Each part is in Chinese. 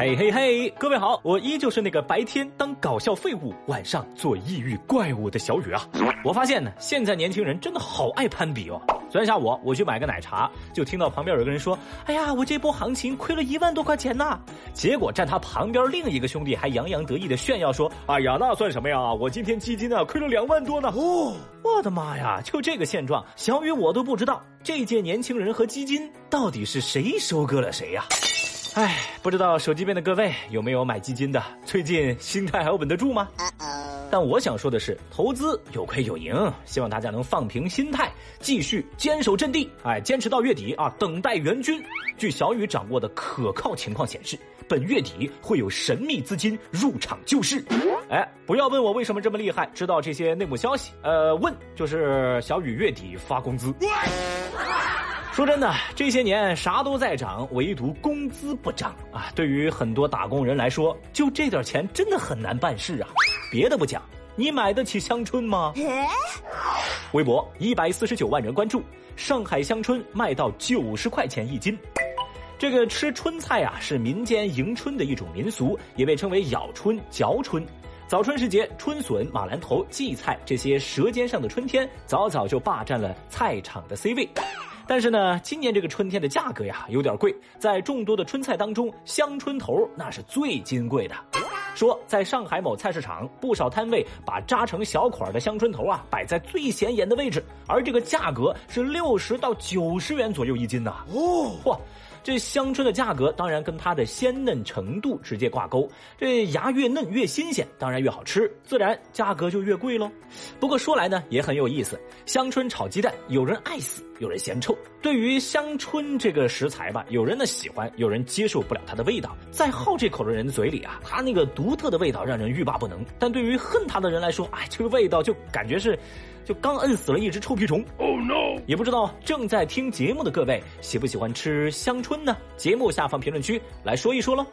嘿嘿嘿，各位好，我依旧是那个白天当搞笑废物，晚上做抑郁怪物的小雨啊。我发现呢，现在年轻人真的好爱攀比哦。昨天下午我去买个奶茶，就听到旁边有个人说：“哎呀，我这波行情亏了一万多块钱呢。”结果站他旁边另一个兄弟还洋洋得意的炫耀说：“哎呀，那算什么呀？我今天基金呢亏了两万多呢。”哦，我的妈呀！就这个现状，小雨我都不知道这届年轻人和基金到底是谁收割了谁呀？哎，不知道手机边的各位有没有买基金的？最近心态还稳得住吗？但我想说的是，投资有亏有赢，希望大家能放平心态，继续坚守阵地，哎，坚持到月底啊，等待援军。据小雨掌握的可靠情况显示，本月底会有神秘资金入场救市。哎，不要问我为什么这么厉害，知道这些内幕消息。呃，问就是小雨月底发工资。说真的，这些年啥都在涨，唯独工资不涨啊！对于很多打工人来说，就这点钱真的很难办事啊。别的不讲，你买得起香椿吗？微博一百四十九万人关注，上海香椿卖到九十块钱一斤。这个吃春菜啊，是民间迎春的一种民俗，也被称为咬春、嚼春。早春时节，春笋、马兰头、荠菜这些舌尖上的春天，早早就霸占了菜场的 C 位。但是呢，今年这个春天的价格呀有点贵，在众多的春菜当中，香椿头那是最金贵的。说在上海某菜市场，不少摊位把扎成小捆的香椿头啊摆在最显眼的位置，而这个价格是六十到九十元左右一斤呐。哦，嚯！这香椿的价格当然跟它的鲜嫩程度直接挂钩，这芽越嫩越新鲜，当然越好吃，自然价格就越贵喽。不过说来呢也很有意思，香椿炒鸡蛋，有人爱死，有人嫌臭。对于香椿这个食材吧，有人呢喜欢，有人接受不了它的味道。在好这口的人嘴里啊，它那个独特的味道让人欲罢不能；但对于恨它的人来说，哎，这个味道就感觉是。就刚摁死了一只臭屁虫，Oh no！也不知道正在听节目的各位喜不喜欢吃香椿呢？节目下方评论区来说一说喽。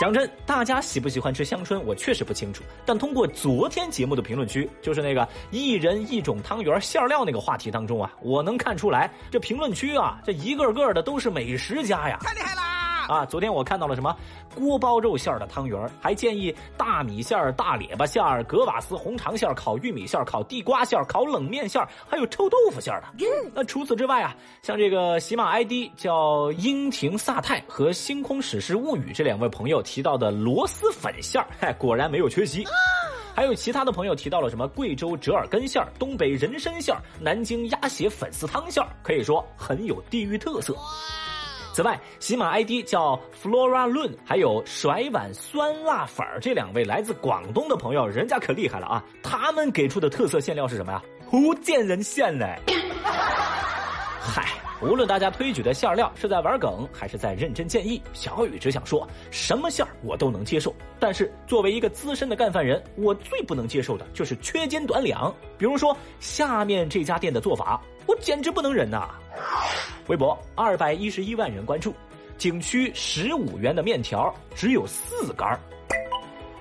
讲真，大家喜不喜欢吃香椿，我确实不清楚。但通过昨天节目的评论区，就是那个一人一种汤圆馅料那个话题当中啊，我能看出来，这评论区啊，这一个个的都是美食家呀，太厉害啦！啊，昨天我看到了什么锅包肉馅的汤圆还建议大米馅儿、大列巴馅儿、格瓦斯红肠馅儿、烤玉米馅儿、烤地瓜馅儿、烤冷面馅儿，还有臭豆腐馅儿的。那除此之外啊，像这个喜马 ID 叫英廷萨泰和《星空史诗物语》这两位朋友提到的螺蛳粉馅儿，嗨，果然没有缺席。还有其他的朋友提到了什么贵州折耳根馅儿、东北人参馅儿、南京鸭血粉丝汤馅儿，可以说很有地域特色。此外，喜马 ID 叫 Flora 论，还有甩碗酸辣粉儿这两位来自广东的朋友，人家可厉害了啊！他们给出的特色馅料是什么呀？福建人馅呢？嗨，无论大家推举的馅料是在玩梗，还是在认真建议，小雨只想说，什么馅儿我都能接受。但是作为一个资深的干饭人，我最不能接受的就是缺斤短两。比如说下面这家店的做法，我简直不能忍呐！微博二百一十一万人关注，景区十五元的面条只有四根儿。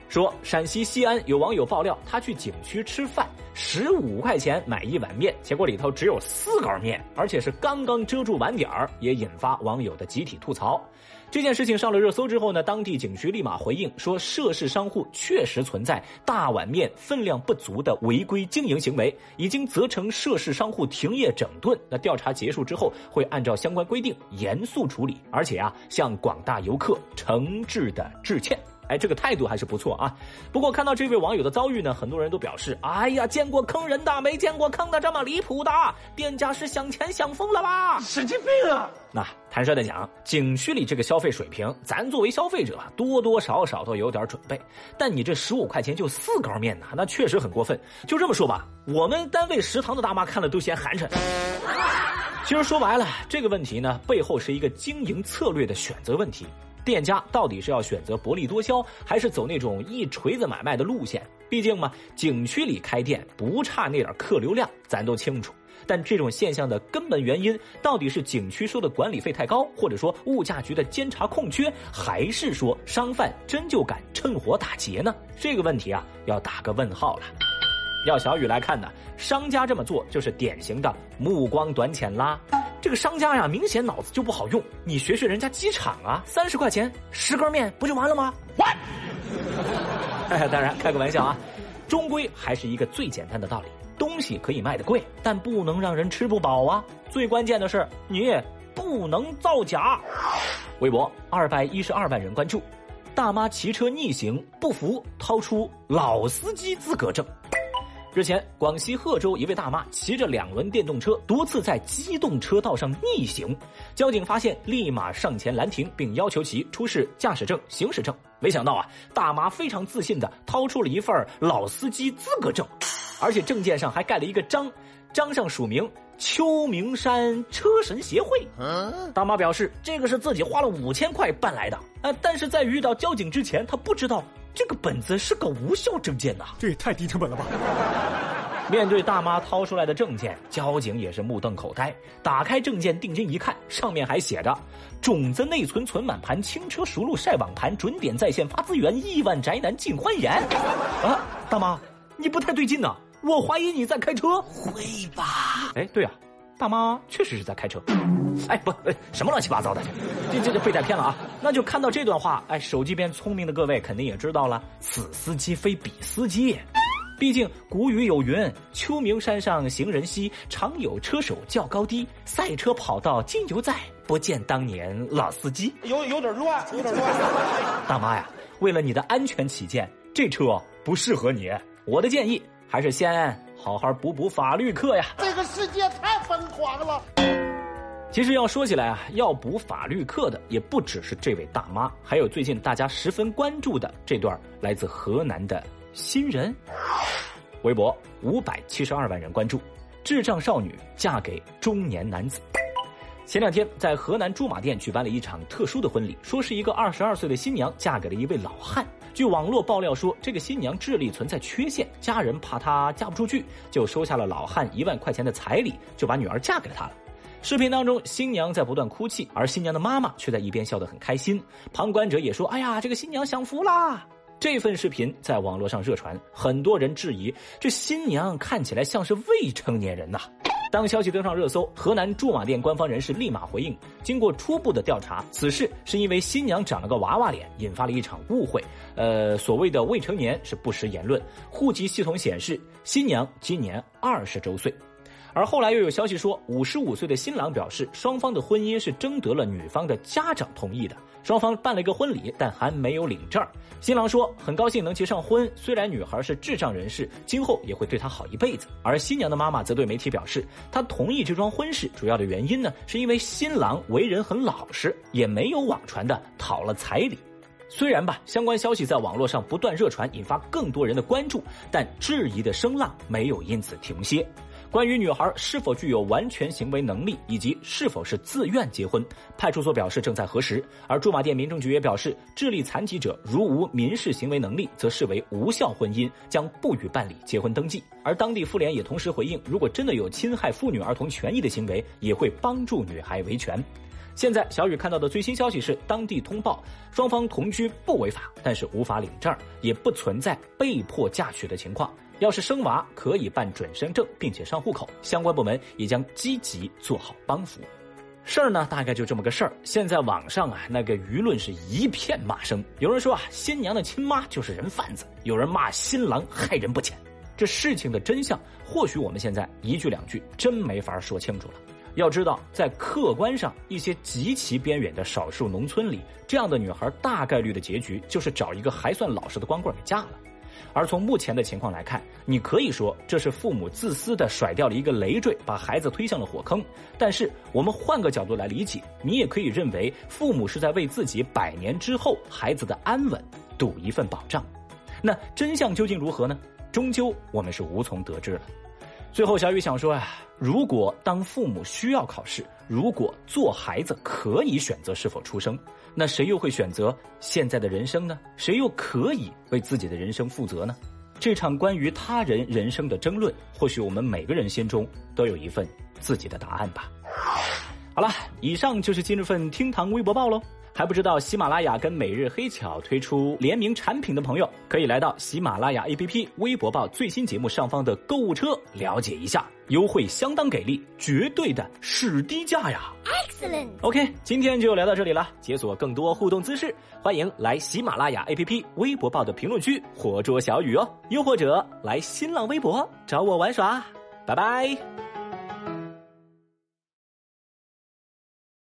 说陕西西安有网友爆料，他去景区吃饭，十五块钱买一碗面，结果里头只有四根面，而且是刚刚遮住碗点儿，也引发网友的集体吐槽。这件事情上了热搜之后呢，当地景区立马回应说，涉事商户确实存在大碗面分量不足的违规经营行为，已经责成涉事商户停业整顿。那调查结束之后，会按照相关规定严肃处理，而且啊，向广大游客诚挚的致歉。哎，这个态度还是不错啊。不过看到这位网友的遭遇呢，很多人都表示：哎呀，见过坑人的，没见过坑的这么离谱的。店家是想钱想疯了吧？神经病啊！那坦率的讲，景区里这个消费水平，咱作为消费者多多少少都有点准备。但你这十五块钱就四高面呐，那确实很过分。就这么说吧，我们单位食堂的大妈看了都嫌寒碜。其实说白了，这个问题呢，背后是一个经营策略的选择问题。店家到底是要选择薄利多销，还是走那种一锤子买卖的路线？毕竟嘛，景区里开店不差那点客流量，咱都清楚。但这种现象的根本原因，到底是景区收的管理费太高，或者说物价局的监察空缺，还是说商贩真就敢趁火打劫呢？这个问题啊，要打个问号了。要小雨来看呢，商家这么做就是典型的目光短浅啦。这个商家呀，明显脑子就不好用。你学学人家机场啊，三十块钱十根面不就完了吗？当然开个玩笑啊，终归还是一个最简单的道理：东西可以卖的贵，但不能让人吃不饱啊。最关键的是，你不能造假。微博二百一十二万人关注，大妈骑车逆行不服，掏出老司机资格证。日前，广西贺州一位大妈骑着两轮电动车多次在机动车道上逆行，交警发现立马上前拦停，并要求其出示驾驶证、行驶证。没想到啊，大妈非常自信的掏出了一份老司机资格证，而且证件上还盖了一个章，章上署名秋名山车神协会。大妈表示，这个是自己花了五千块办来的，呃，但是在遇到交警之前，她不知道。这个本子是个无效证件呐，这也太低成本了吧！面对大妈掏出来的证件，交警也是目瞪口呆。打开证件定睛一看，上面还写着：“种子内存存满盘，轻车熟路晒网盘，准点在线发资源，亿万宅男尽欢颜。”啊，大妈，你不太对劲呐！我怀疑你在开车。会吧？哎，对啊。大妈确实是在开车，哎不，什么乱七八糟的，这这就被带偏了啊！那就看到这段话，哎，手机边聪明的各位肯定也知道了，此司机非彼司机。毕竟古语有云：“秋名山上行人稀，常有车手较高低。赛车跑道今犹在，不见当年老司机。”有有点乱，有点乱。大妈呀，为了你的安全起见，这车不适合你。我的建议还是先。好好补补法律课呀！这个世界太疯狂了。其实要说起来啊，要补法律课的也不只是这位大妈，还有最近大家十分关注的这段来自河南的新人。微博五百七十二万人关注，智障少女嫁给中年男子。前两天在河南驻马店举办了一场特殊的婚礼，说是一个二十二岁的新娘嫁给了一位老汉。据网络爆料说，这个新娘智力存在缺陷，家人怕她嫁不出去，就收下了老汉一万块钱的彩礼，就把女儿嫁给了他了。视频当中，新娘在不断哭泣，而新娘的妈妈却在一边笑得很开心。旁观者也说：“哎呀，这个新娘享福啦！”这份视频在网络上热传，很多人质疑这新娘看起来像是未成年人呐。当消息登上热搜，河南驻马店官方人士立马回应：经过初步的调查，此事是因为新娘长了个娃娃脸，引发了一场误会。呃，所谓的未成年是不实言论。户籍系统显示，新娘今年二十周岁。而后来又有消息说，五十五岁的新郎表示，双方的婚姻是征得了女方的家长同意的，双方办了一个婚礼，但还没有领证。新郎说很高兴能结上婚，虽然女孩是智障人士，今后也会对她好一辈子。而新娘的妈妈则对媒体表示，她同意这桩婚事，主要的原因呢，是因为新郎为人很老实，也没有网传的讨了彩礼。虽然吧，相关消息在网络上不断热传，引发更多人的关注，但质疑的声浪没有因此停歇。关于女孩是否具有完全行为能力，以及是否是自愿结婚，派出所表示正在核实。而驻马店民政局也表示，智力残疾者如无民事行为能力，则视为无效婚姻，将不予办理结婚登记。而当地妇联也同时回应，如果真的有侵害妇女儿童权益的行为，也会帮助女孩维权。现在小雨看到的最新消息是，当地通报双方同居不违法，但是无法领证，也不存在被迫嫁娶的情况。要是生娃，可以办准生证，并且上户口。相关部门也将积极做好帮扶。事儿呢，大概就这么个事儿。现在网上啊，那个舆论是一片骂声。有人说啊，新娘的亲妈就是人贩子；有人骂新郎害人不浅。这事情的真相，或许我们现在一句两句真没法说清楚了。要知道，在客观上，一些极其边远的少数农村里，这样的女孩大概率的结局就是找一个还算老实的光棍给嫁了。而从目前的情况来看，你可以说这是父母自私的甩掉了一个累赘，把孩子推向了火坑。但是我们换个角度来理解，你也可以认为父母是在为自己百年之后孩子的安稳赌一份保障。那真相究竟如何呢？终究我们是无从得知了。最后，小雨想说啊，如果当父母需要考试，如果做孩子可以选择是否出生，那谁又会选择现在的人生呢？谁又可以为自己的人生负责呢？这场关于他人人生的争论，或许我们每个人心中都有一份自己的答案吧。好了，以上就是今日份厅堂微博报喽。还不知道喜马拉雅跟每日黑巧推出联名产品的朋友，可以来到喜马拉雅 APP 微博报最新节目上方的购物车了解一下，优惠相当给力，绝对的是低价呀！Excellent。OK，今天就聊到这里了。解锁更多互动姿势，欢迎来喜马拉雅 APP 微博报的评论区活捉小雨哦，又或者来新浪微博找我玩耍。拜拜。